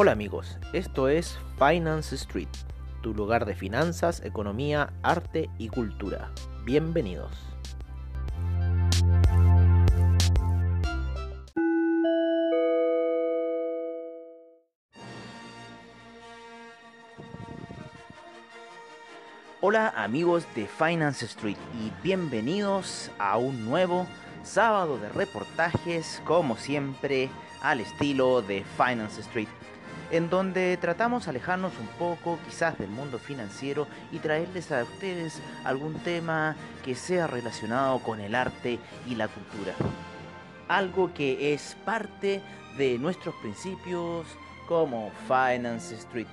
Hola amigos, esto es Finance Street, tu lugar de finanzas, economía, arte y cultura. Bienvenidos. Hola amigos de Finance Street y bienvenidos a un nuevo sábado de reportajes, como siempre, al estilo de Finance Street en donde tratamos alejarnos un poco quizás del mundo financiero y traerles a ustedes algún tema que sea relacionado con el arte y la cultura. Algo que es parte de nuestros principios como Finance Street.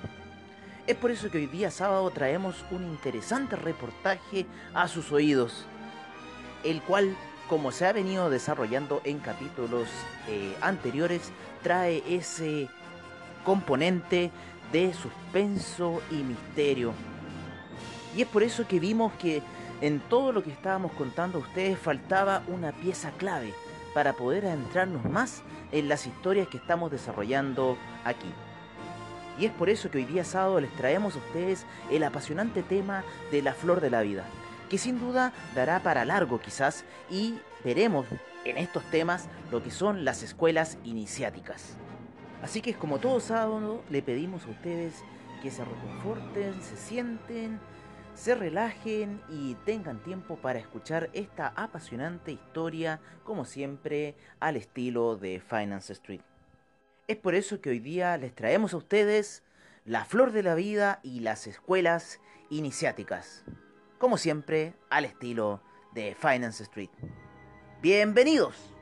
Es por eso que hoy día sábado traemos un interesante reportaje a sus oídos, el cual, como se ha venido desarrollando en capítulos eh, anteriores, trae ese componente de suspenso y misterio. Y es por eso que vimos que en todo lo que estábamos contando a ustedes faltaba una pieza clave para poder adentrarnos más en las historias que estamos desarrollando aquí. Y es por eso que hoy día sábado les traemos a ustedes el apasionante tema de la flor de la vida, que sin duda dará para largo quizás y veremos en estos temas lo que son las escuelas iniciáticas. Así que es como todo sábado, le pedimos a ustedes que se reconforten, se sienten, se relajen y tengan tiempo para escuchar esta apasionante historia, como siempre, al estilo de Finance Street. Es por eso que hoy día les traemos a ustedes la flor de la vida y las escuelas iniciáticas, como siempre, al estilo de Finance Street. Bienvenidos.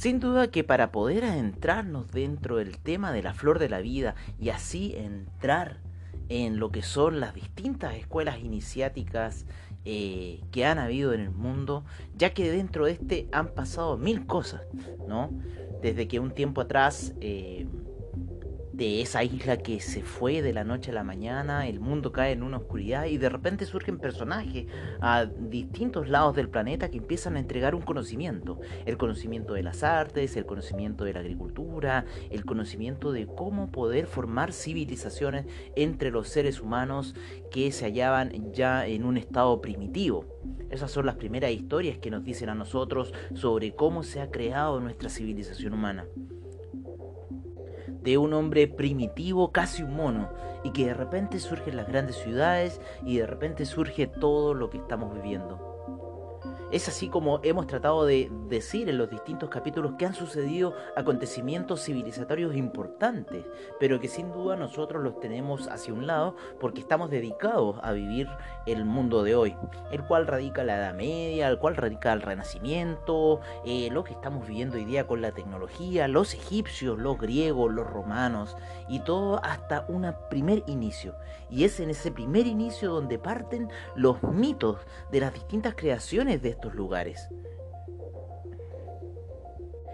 Sin duda que para poder adentrarnos dentro del tema de la flor de la vida y así entrar en lo que son las distintas escuelas iniciáticas eh, que han habido en el mundo, ya que dentro de este han pasado mil cosas, ¿no? Desde que un tiempo atrás eh, de esa isla que se fue de la noche a la mañana, el mundo cae en una oscuridad y de repente surgen personajes a distintos lados del planeta que empiezan a entregar un conocimiento. El conocimiento de las artes, el conocimiento de la agricultura, el conocimiento de cómo poder formar civilizaciones entre los seres humanos que se hallaban ya en un estado primitivo. Esas son las primeras historias que nos dicen a nosotros sobre cómo se ha creado nuestra civilización humana de un hombre primitivo, casi un mono, y que de repente surgen las grandes ciudades y de repente surge todo lo que estamos viviendo. Es así como hemos tratado de decir en los distintos capítulos que han sucedido acontecimientos civilizatorios importantes, pero que sin duda nosotros los tenemos hacia un lado porque estamos dedicados a vivir el mundo de hoy, el cual radica la Edad Media, el cual radica el Renacimiento, eh, lo que estamos viviendo hoy día con la tecnología, los egipcios, los griegos, los romanos y todo hasta un primer inicio. Y es en ese primer inicio donde parten los mitos de las distintas creaciones de lugares.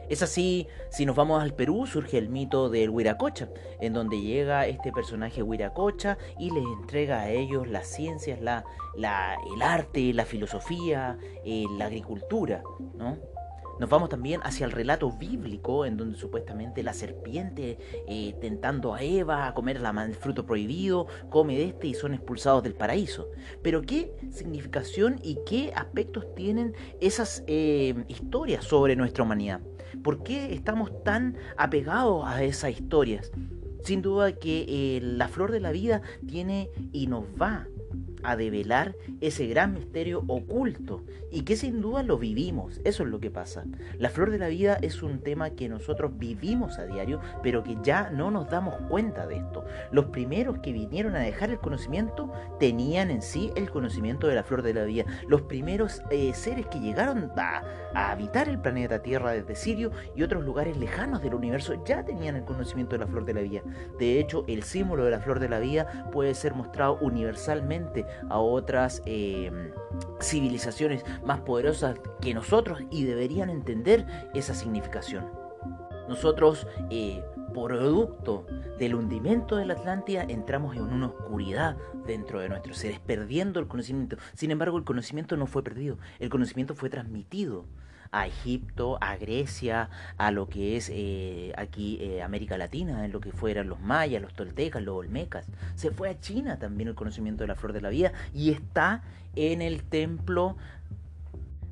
Es así, si nos vamos al Perú, surge el mito del Huiracocha, en donde llega este personaje Huiracocha y les entrega a ellos las ciencias, la, el arte, la filosofía, eh, la agricultura, ¿no? Nos vamos también hacia el relato bíblico, en donde supuestamente la serpiente, eh, tentando a Eva a comer el fruto prohibido, come de este y son expulsados del paraíso. Pero ¿qué significación y qué aspectos tienen esas eh, historias sobre nuestra humanidad? ¿Por qué estamos tan apegados a esas historias? Sin duda que eh, la flor de la vida tiene y nos va a develar ese gran misterio oculto y que sin duda lo vivimos, eso es lo que pasa. La flor de la vida es un tema que nosotros vivimos a diario, pero que ya no nos damos cuenta de esto. Los primeros que vinieron a dejar el conocimiento tenían en sí el conocimiento de la flor de la vida. Los primeros eh, seres que llegaron a, habitar el planeta Tierra desde Sirio y otros lugares lejanos del universo ya tenían el conocimiento de la flor de la vida. De hecho, el símbolo de la flor de la vida puede ser mostrado universalmente a otras eh, civilizaciones más poderosas que nosotros y deberían entender esa significación. Nosotros, eh, producto del hundimiento de la Atlántida entramos en una oscuridad dentro de nuestros seres, perdiendo el conocimiento. Sin embargo, el conocimiento no fue perdido, el conocimiento fue transmitido a Egipto, a Grecia, a lo que es eh, aquí eh, América Latina, en lo que fueran los mayas, los toltecas, los olmecas. Se fue a China también el conocimiento de la flor de la vida y está en el templo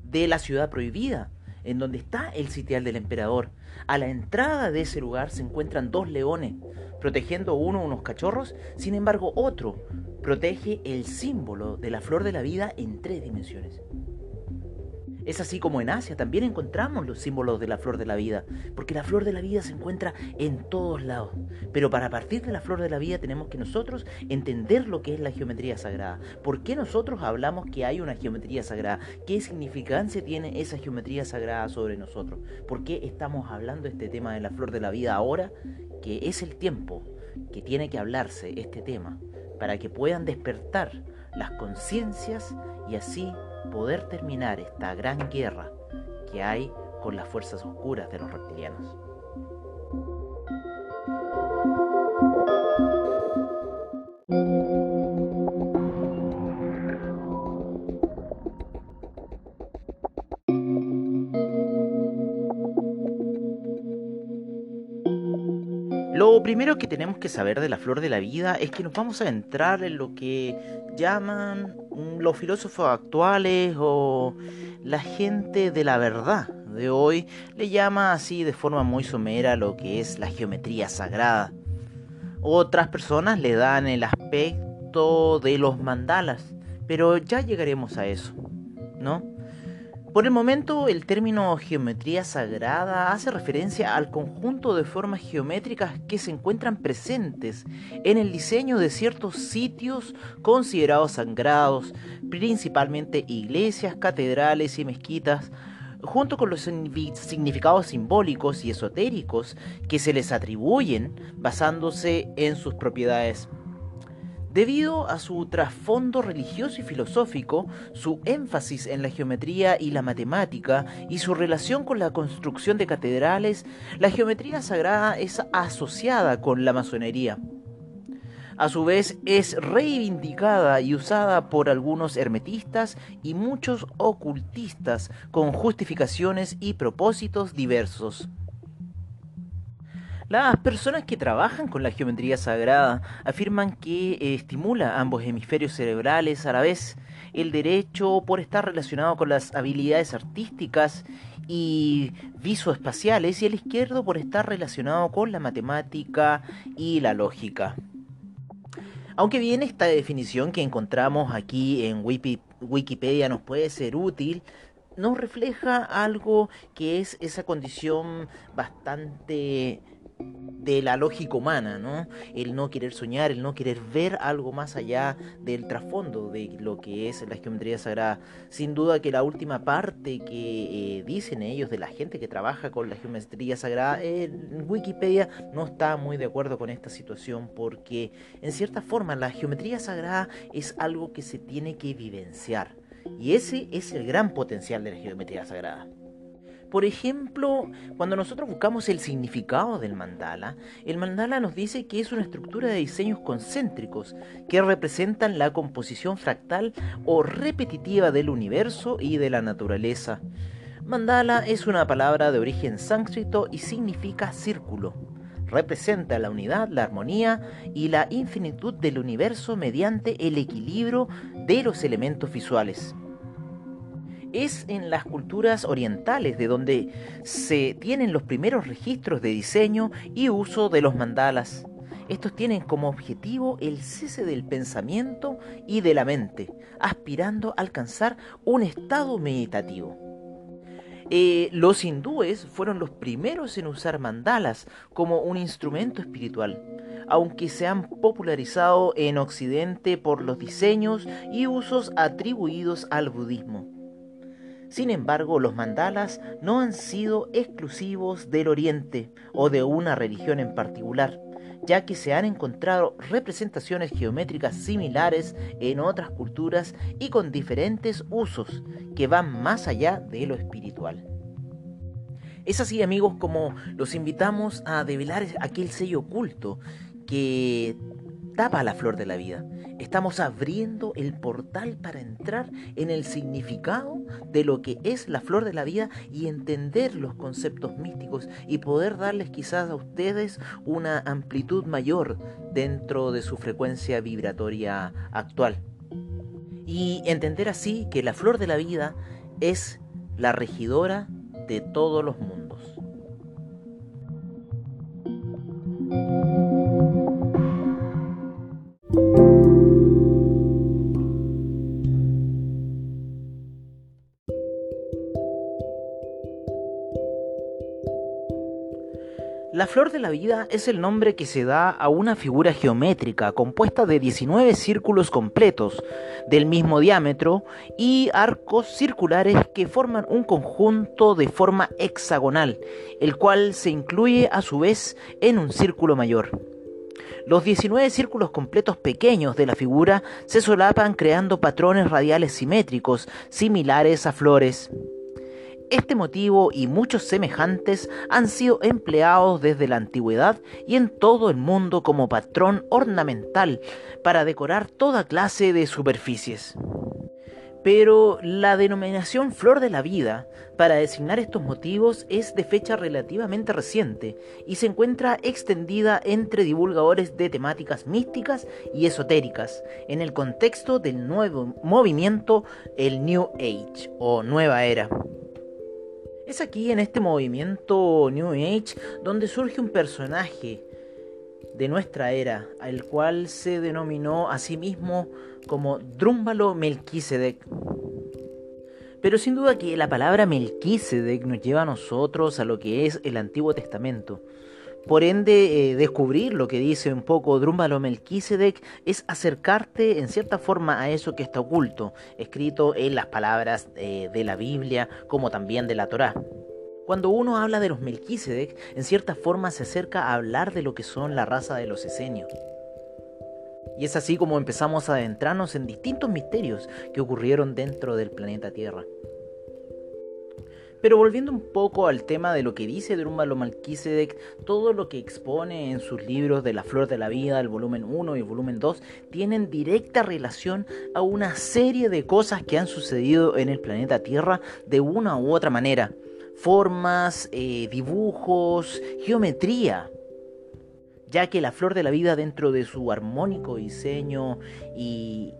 de la ciudad prohibida, en donde está el sitial del emperador. A la entrada de ese lugar se encuentran dos leones, protegiendo uno unos cachorros, sin embargo otro protege el símbolo de la flor de la vida en tres dimensiones. Es así como en Asia también encontramos los símbolos de la flor de la vida, porque la flor de la vida se encuentra en todos lados. Pero para partir de la flor de la vida tenemos que nosotros entender lo que es la geometría sagrada. ¿Por qué nosotros hablamos que hay una geometría sagrada? ¿Qué significancia tiene esa geometría sagrada sobre nosotros? ¿Por qué estamos hablando de este tema de la flor de la vida ahora? Que es el tiempo que tiene que hablarse este tema para que puedan despertar las conciencias y así poder terminar esta gran guerra que hay con las fuerzas oscuras de los reptilianos. Lo primero que tenemos que saber de la flor de la vida es que nos vamos a entrar en lo que llaman los filósofos actuales o la gente de la verdad de hoy le llama así de forma muy somera lo que es la geometría sagrada. Otras personas le dan el aspecto de los mandalas, pero ya llegaremos a eso, ¿no? Por el momento, el término geometría sagrada hace referencia al conjunto de formas geométricas que se encuentran presentes en el diseño de ciertos sitios considerados sagrados, principalmente iglesias, catedrales y mezquitas, junto con los significados simbólicos y esotéricos que se les atribuyen basándose en sus propiedades Debido a su trasfondo religioso y filosófico, su énfasis en la geometría y la matemática y su relación con la construcción de catedrales, la geometría sagrada es asociada con la masonería. A su vez es reivindicada y usada por algunos hermetistas y muchos ocultistas con justificaciones y propósitos diversos. Las personas que trabajan con la geometría sagrada afirman que eh, estimula ambos hemisferios cerebrales a la vez el derecho por estar relacionado con las habilidades artísticas y visoespaciales y el izquierdo por estar relacionado con la matemática y la lógica. Aunque bien esta definición que encontramos aquí en Wikipedia nos puede ser útil, nos refleja algo que es esa condición bastante de la lógica humana, ¿no? El no querer soñar, el no querer ver algo más allá del trasfondo de lo que es la geometría sagrada. Sin duda que la última parte que eh, dicen ellos de la gente que trabaja con la geometría sagrada, en Wikipedia no está muy de acuerdo con esta situación porque en cierta forma la geometría sagrada es algo que se tiene que vivenciar. Y ese es el gran potencial de la geometría sagrada. Por ejemplo, cuando nosotros buscamos el significado del mandala, el mandala nos dice que es una estructura de diseños concéntricos que representan la composición fractal o repetitiva del universo y de la naturaleza. Mandala es una palabra de origen sánscrito y significa círculo. Representa la unidad, la armonía y la infinitud del universo mediante el equilibrio de los elementos visuales es en las culturas orientales de donde se tienen los primeros registros de diseño y uso de los mandalas. Estos tienen como objetivo el cese del pensamiento y de la mente, aspirando a alcanzar un estado meditativo. Eh, los hindúes fueron los primeros en usar mandalas como un instrumento espiritual, aunque se han popularizado en Occidente por los diseños y usos atribuidos al budismo. Sin embargo, los mandalas no han sido exclusivos del Oriente o de una religión en particular, ya que se han encontrado representaciones geométricas similares en otras culturas y con diferentes usos que van más allá de lo espiritual. Es así amigos como los invitamos a develar aquel sello oculto que tapa la flor de la vida. Estamos abriendo el portal para entrar en el significado de lo que es la flor de la vida y entender los conceptos místicos y poder darles quizás a ustedes una amplitud mayor dentro de su frecuencia vibratoria actual. Y entender así que la flor de la vida es la regidora de todos los mundos. La flor de la vida es el nombre que se da a una figura geométrica compuesta de 19 círculos completos del mismo diámetro y arcos circulares que forman un conjunto de forma hexagonal, el cual se incluye a su vez en un círculo mayor. Los 19 círculos completos pequeños de la figura se solapan creando patrones radiales simétricos similares a flores. Este motivo y muchos semejantes han sido empleados desde la antigüedad y en todo el mundo como patrón ornamental para decorar toda clase de superficies. Pero la denominación flor de la vida para designar estos motivos es de fecha relativamente reciente y se encuentra extendida entre divulgadores de temáticas místicas y esotéricas en el contexto del nuevo movimiento el New Age o Nueva Era. Es aquí en este movimiento New Age donde surge un personaje de nuestra era, al cual se denominó a sí mismo como Drúmbalo Melquisedec. Pero sin duda que la palabra Melquisedec nos lleva a nosotros a lo que es el Antiguo Testamento, por ende, eh, descubrir lo que dice un poco Drúmbalo Melquisedec es acercarte en cierta forma a eso que está oculto, escrito en las palabras eh, de la Biblia como también de la Torá. Cuando uno habla de los Melquisedec, en cierta forma se acerca a hablar de lo que son la raza de los esenios. Y es así como empezamos a adentrarnos en distintos misterios que ocurrieron dentro del planeta Tierra. Pero volviendo un poco al tema de lo que dice Drúmbalo Melquisedec, todo lo que expone en sus libros de La Flor de la Vida, el volumen 1 y el volumen 2, tienen directa relación a una serie de cosas que han sucedido en el planeta Tierra de una u otra manera. Formas, eh, dibujos, geometría ya que la flor de la vida dentro de su armónico diseño y,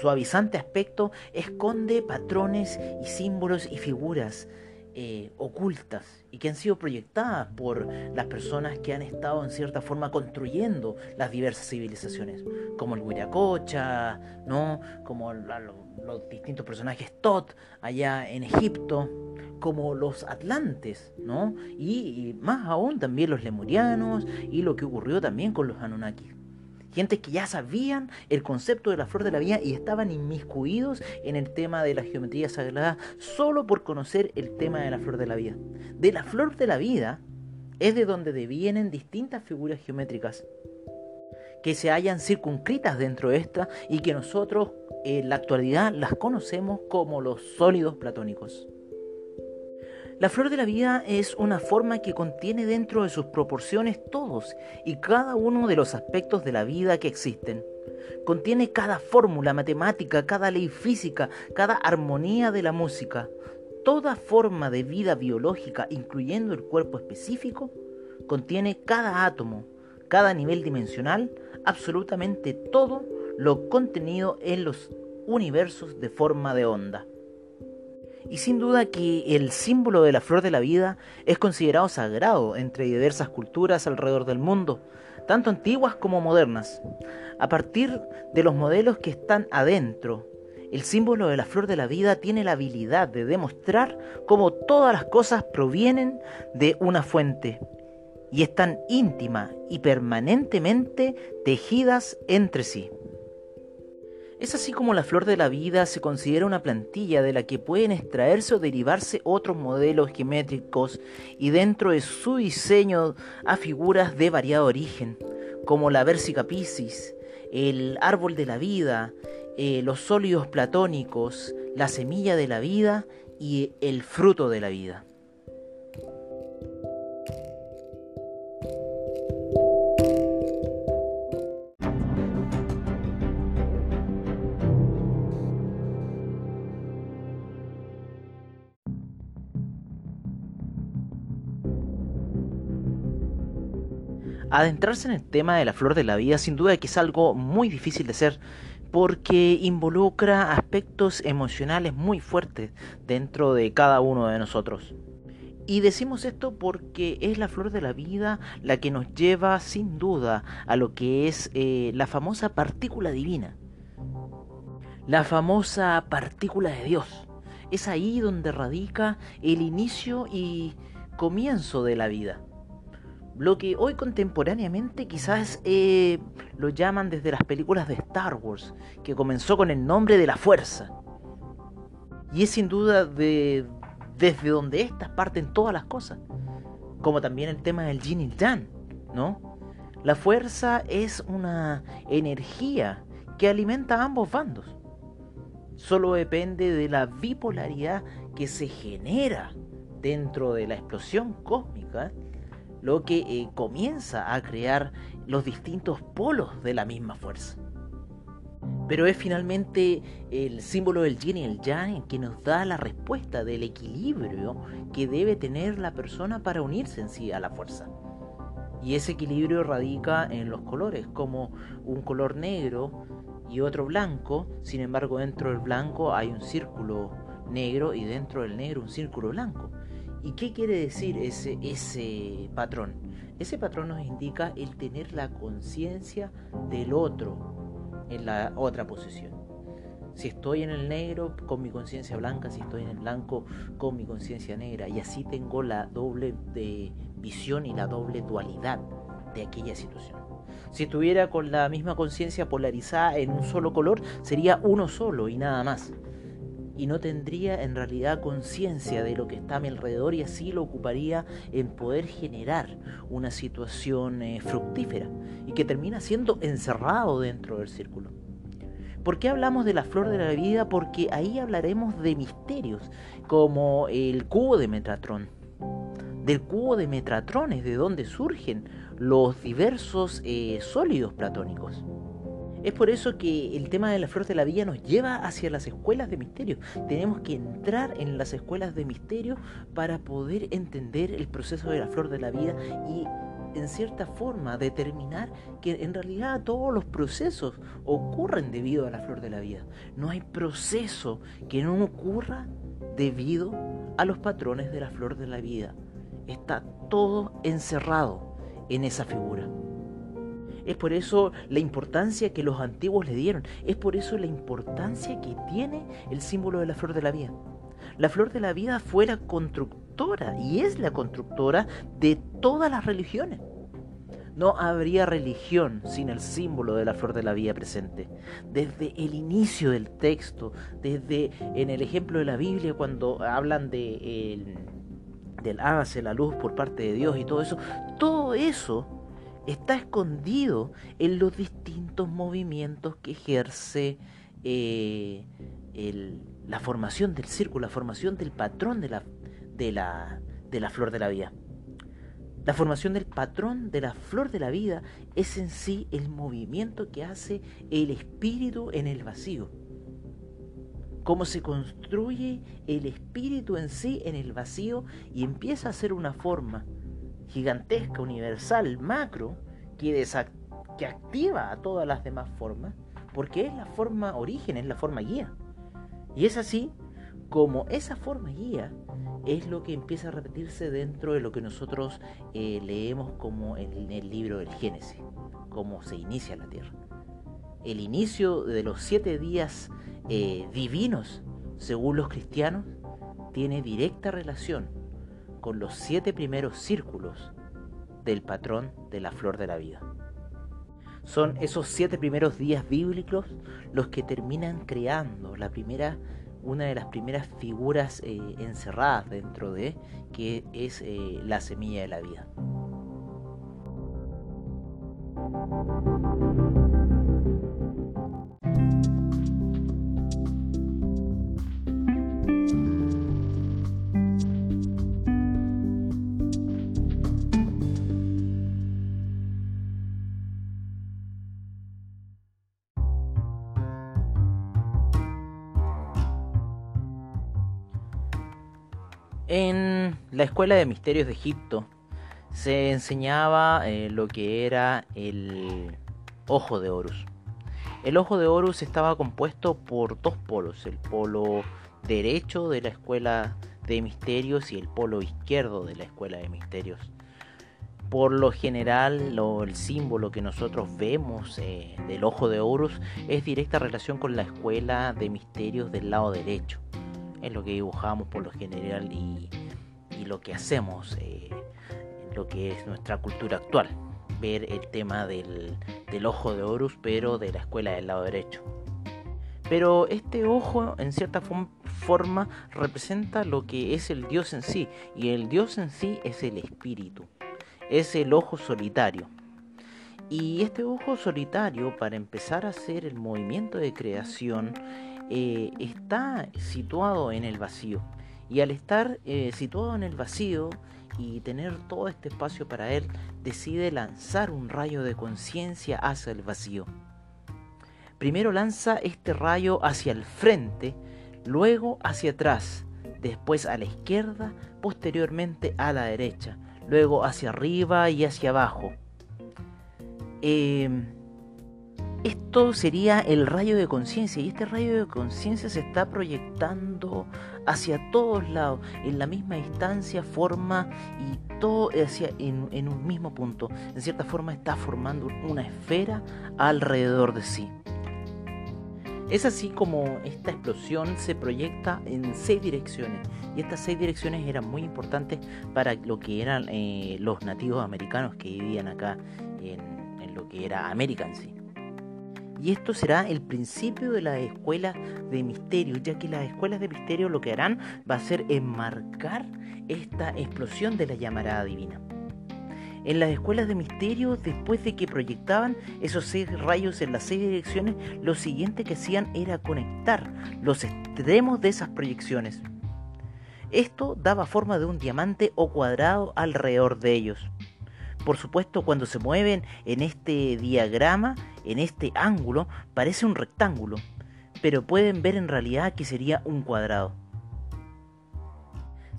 suavizante aspecto esconde patrones y símbolos y figuras eh, ocultas y que han sido proyectadas por las personas que han estado en cierta forma construyendo las diversas civilizaciones, como el Huiracocha, ¿no? como los distintos personajes Tot allá en Egipto, como los atlantes, ¿no? y, y más aún también los lemurianos y lo que ocurrió también con los Anunnaki gente que ya sabían el concepto de la flor de la vida y estaban inmiscuidos en el tema de la geometría sagrada solo por conocer el tema de la flor de la vida. De la flor de la vida es de donde devienen distintas figuras geométricas que se hallan circunscritas dentro de esta y que nosotros en la actualidad las conocemos como los sólidos platónicos. La flor de la vida es una forma que contiene dentro de sus proporciones todos y cada uno de los aspectos de la vida que existen. Contiene cada fórmula matemática, cada ley física, cada armonía de la música. Toda forma de vida biológica, incluyendo el cuerpo específico, contiene cada átomo, cada nivel dimensional, absolutamente todo lo contenido en los universos de forma de onda. Y sin duda que el símbolo de la flor de la vida es considerado sagrado entre diversas culturas alrededor del mundo, tanto antiguas como modernas. A partir de los modelos que están adentro, el símbolo de la flor de la vida tiene la habilidad de demostrar cómo todas las cosas provienen de una fuente y están íntima y permanentemente tejidas entre sí. Es así como la flor de la vida se considera una plantilla de la que pueden extraerse o derivarse otros modelos geométricos y dentro de su diseño a figuras de variado origen, como la Versica Piscis, el árbol de la vida, eh, los sólidos platónicos, la semilla de la vida y el fruto de la vida. Adentrarse en el tema de la flor de la vida sin duda que es algo muy difícil de hacer porque involucra aspectos emocionales muy fuertes dentro de cada uno de nosotros. Y decimos esto porque es la flor de la vida la que nos lleva sin duda a lo que es eh, la famosa partícula divina. La famosa partícula de Dios. Es ahí donde radica el inicio y comienzo de la vida. Lo que hoy contemporáneamente quizás eh, lo llaman desde las películas de Star Wars, que comenzó con el nombre de la fuerza. Y es sin duda de, desde donde estas parten todas las cosas. Como también el tema del yin y yang, ¿no? La fuerza es una energía que alimenta a ambos bandos. Solo depende de la bipolaridad que se genera dentro de la explosión cósmica lo que eh, comienza a crear los distintos polos de la misma fuerza. Pero es finalmente el símbolo del yin y el yang que nos da la respuesta del equilibrio que debe tener la persona para unirse en sí a la fuerza. Y ese equilibrio radica en los colores, como un color negro y otro blanco, sin embargo dentro del blanco hay un círculo negro y dentro del negro un círculo blanco. ¿Y qué quiere decir ese, ese patrón? Ese patrón nos indica el tener la conciencia del otro en la otra posición. Si estoy en el negro con mi conciencia blanca, si estoy en el blanco con mi conciencia negra. Y así tengo la doble de visión y la doble dualidad de aquella situación. Si estuviera con la misma conciencia polarizada en un solo color, sería uno solo y nada más y no tendría en realidad conciencia de lo que está a mi alrededor y así lo ocuparía en poder generar una situación eh, fructífera y que termina siendo encerrado dentro del círculo. ¿Por qué hablamos de la flor de la vida? Porque ahí hablaremos de misterios como el cubo de Metatron. Del cubo de Metatron es de donde surgen los diversos eh, sólidos platónicos. Es por eso que el tema de la flor de la vida nos lleva hacia las escuelas de misterio. Tenemos que entrar en las escuelas de misterio para poder entender el proceso de la flor de la vida y en cierta forma determinar que en realidad todos los procesos ocurren debido a la flor de la vida. No hay proceso que no ocurra debido a los patrones de la flor de la vida. Está todo encerrado en esa figura. Es por eso la importancia que los antiguos le dieron. Es por eso la importancia que tiene el símbolo de la flor de la vida. La flor de la vida fue la constructora y es la constructora de todas las religiones. No habría religión sin el símbolo de la flor de la vida presente. Desde el inicio del texto, desde en el ejemplo de la Biblia, cuando hablan de del hágase la luz por parte de Dios y todo eso, todo eso está escondido en los distintos movimientos que ejerce eh, la formación del círculo, la formación del patrón de la, de, la, de la flor de la vida. La formación del patrón de la flor de la vida es en sí el movimiento que hace el espíritu en el vacío. Cómo se construye el espíritu en sí en el vacío y empieza a ser una forma gigantesca, universal, macro, que, que activa a todas las demás formas, porque es la forma origen, es la forma guía. Y es así como esa forma guía es lo que empieza a repetirse dentro de lo que nosotros eh, leemos como en el libro del Génesis, cómo se inicia la tierra. El inicio de los siete días eh, divinos, según los cristianos, tiene directa relación con los siete primeros círculos del patrón de la flor de la vida. Son esos siete primeros días bíblicos los que terminan creando la primera, una de las primeras figuras eh, encerradas dentro de, que es eh, la semilla de la vida. Escuela de Misterios de Egipto se enseñaba eh, lo que era el ojo de Horus. El ojo de Horus estaba compuesto por dos polos, el polo derecho de la escuela de misterios y el polo izquierdo de la escuela de misterios. Por lo general, el símbolo que nosotros vemos eh, del ojo de Horus es directa relación con la escuela de misterios del lado derecho. Es lo que dibujamos por lo general y, lo que hacemos, eh, lo que es nuestra cultura actual. Ver el tema del, del ojo de Horus, pero de la escuela del lado derecho. Pero este ojo, en cierta forma, representa lo que es el Dios en sí. Y el Dios en sí es el espíritu es el ojo solitario. Y este ojo solitario, para empezar a hacer el movimiento de creación, eh, está situado en el vacío. Y al estar eh, situado en el vacío y tener todo este espacio para él, decide lanzar un rayo de conciencia hacia el vacío. Primero lanza este rayo hacia el frente, luego hacia atrás, después a la izquierda, posteriormente a la derecha luego hacia arriba y hacia abajo. Em, esto sería el rayo de conciencia y este rayo de conciencia se está proyectando hacia todos lados, en la misma distancia, forma y todo hacia, en, un mismo punto. En cierta forma está formando una esfera alrededor de sí. Es así como esta explosión se proyecta en seis direcciones y estas seis direcciones eran muy importantes para lo que eran eh, los nativos americanos que vivían acá en, en lo que era América en sí. Y esto será el principio de las escuelas de misterio, ya que las escuelas de misterio lo que harán va a ser enmarcar esta explosión de la llamarada divina en las escuelas de misterio, después de que proyectaban esos seis rayos en las seis direcciones, lo siguiente que hacían era conectar los extremos de esas proyecciones. Esto daba forma de un diamante o cuadrado alrededor de ellos. Por supuesto, cuando se mueven en este diagrama, en este ángulo, parece un rectángulo, pero pueden ver en realidad que sería un cuadrado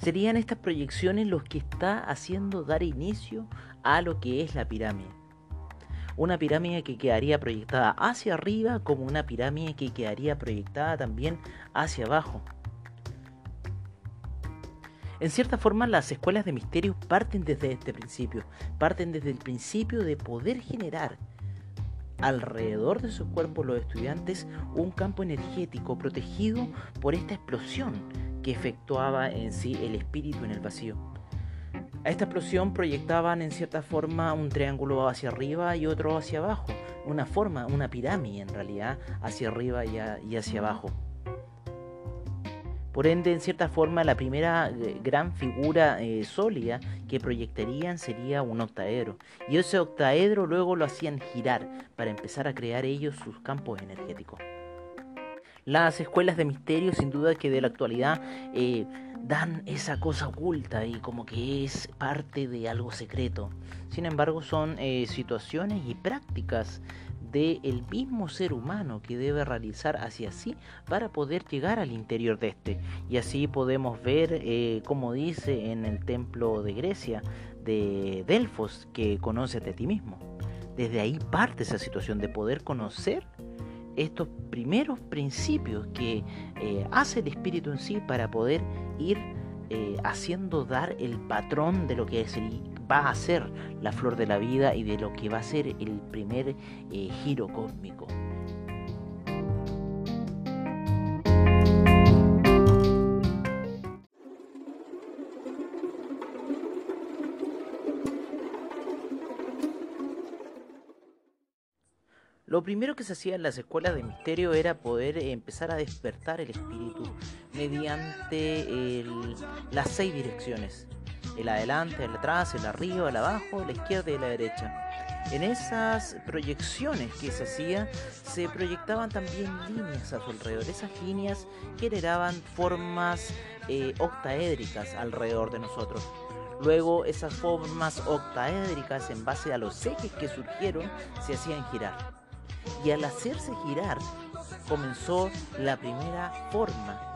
serían estas proyecciones los que está haciendo dar inicio a lo que es la pirámide. Una pirámide que quedaría proyectada hacia arriba como una pirámide que quedaría proyectada también hacia abajo. En cierta forma las escuelas de misterios parten desde este principio, parten desde el principio de poder generar alrededor de sus cuerpos los estudiantes un campo energético protegido por esta explosión que efectuaba en sí el espíritu en el vacío. A esta explosión proyectaban en cierta forma un triángulo hacia arriba y otro hacia abajo, una forma, una pirámide en realidad, hacia arriba y, hacia abajo. Por ende, en cierta forma, la primera eh, gran figura eh, sólida que proyectarían sería un octaedro. Y ese octaedro luego lo hacían girar para empezar a crear ellos sus campos energéticos. Las escuelas de misterio, sin duda que de la actualidad, eh, dan esa cosa oculta y como que es parte de algo secreto. Sin embargo, son situaciones y prácticas del mismo ser humano que debe realizar hacia sí para poder llegar al interior de este. Y así podemos ver, eh, como dice en el templo de Grecia, de Delfos, que conoce a ti mismo. Desde ahí parte esa situación de poder conocer estos primeros principios que eh, hace el espíritu en sí para poder ir eh, haciendo dar el patrón de lo que va a ser la flor de la vida y de lo que va a ser el primer eh, giro cósmico. Lo primero que se hacía en las escuelas de misterio era poder empezar a despertar el espíritu mediante las seis direcciones. El adelante, el atrás, el arriba, el abajo, la izquierda y la derecha. En esas proyecciones que se hacían, se proyectaban también líneas a su alrededor. Esas líneas generaban formas eh, octaédricas alrededor de nosotros. Luego esas formas octaédricas en base a los ejes que surgieron se hacían girar y al hacerse girar comenzó la primera forma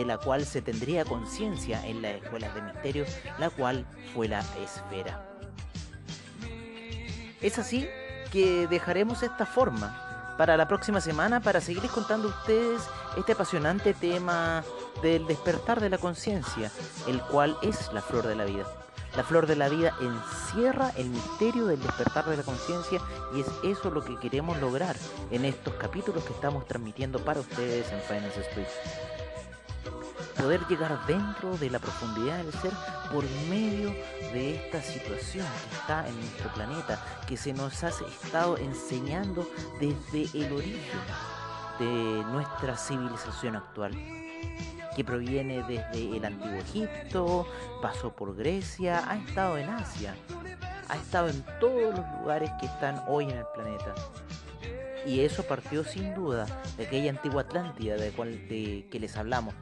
de la cual se tendría conciencia en las escuelas de misterio, la cual fue la esfera. Es así que dejaremos esta forma para la próxima semana para seguirles contando a ustedes este apasionante tema del despertar de la conciencia, el cual es la flor de la vida. La flor de la vida encierra el misterio del despertar de la conciencia y es eso lo que queremos lograr en estos capítulos que estamos transmitiendo para ustedes en Finance Street. Poder llegar dentro de la profundidad del ser por medio de esta situación que está en nuestro planeta, que se nos ha estado enseñando desde el origen de nuestra civilización actual que proviene desde el antiguo Egipto, pasó por Grecia, ha estado en Asia, ha estado en todos los lugares que están hoy en el planeta. Y eso partió sin duda de aquella antigua Atlántida de, cual, de que les hablamos,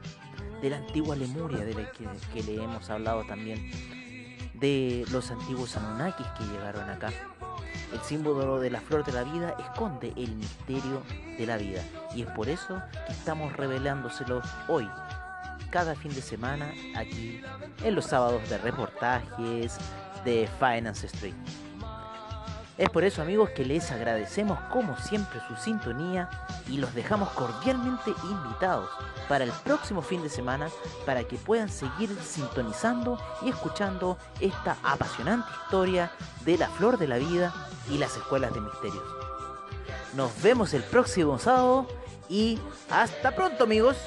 de la antigua Lemuria de la que, que le hemos hablado también, de los antiguos Anunnakis que llegaron acá. El símbolo de la flor de la vida esconde el misterio de la vida y es por eso que estamos revelándoselo hoy cada fin de semana aquí en los sábados de reportajes de Finance Street. Es por eso amigos que les agradecemos como siempre su sintonía y los dejamos cordialmente invitados para el próximo fin de semana para que puedan seguir sintonizando y escuchando esta apasionante historia de la flor de la vida y las escuelas de misterios. Nos vemos el próximo sábado y hasta pronto amigos.